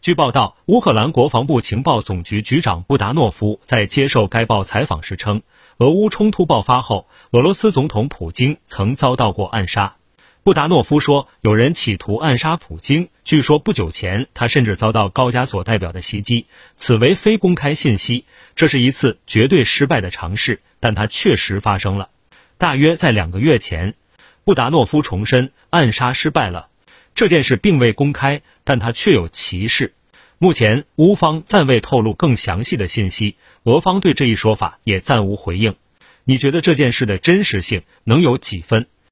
据报道，乌克兰国防部情报总局局长布达诺夫在接受该报采访时称，俄乌冲突爆发后，俄罗斯总统普京曾遭到过暗杀。布达诺夫说，有人企图暗杀普京。据说不久前，他甚至遭到高加索代表的袭击，此为非公开信息。这是一次绝对失败的尝试，但它确实发生了。大约在两个月前，布达诺夫重申暗杀失败了。这件事并未公开，但他确有其事。目前，乌方暂未透露更详细的信息，俄方对这一说法也暂无回应。你觉得这件事的真实性能有几分？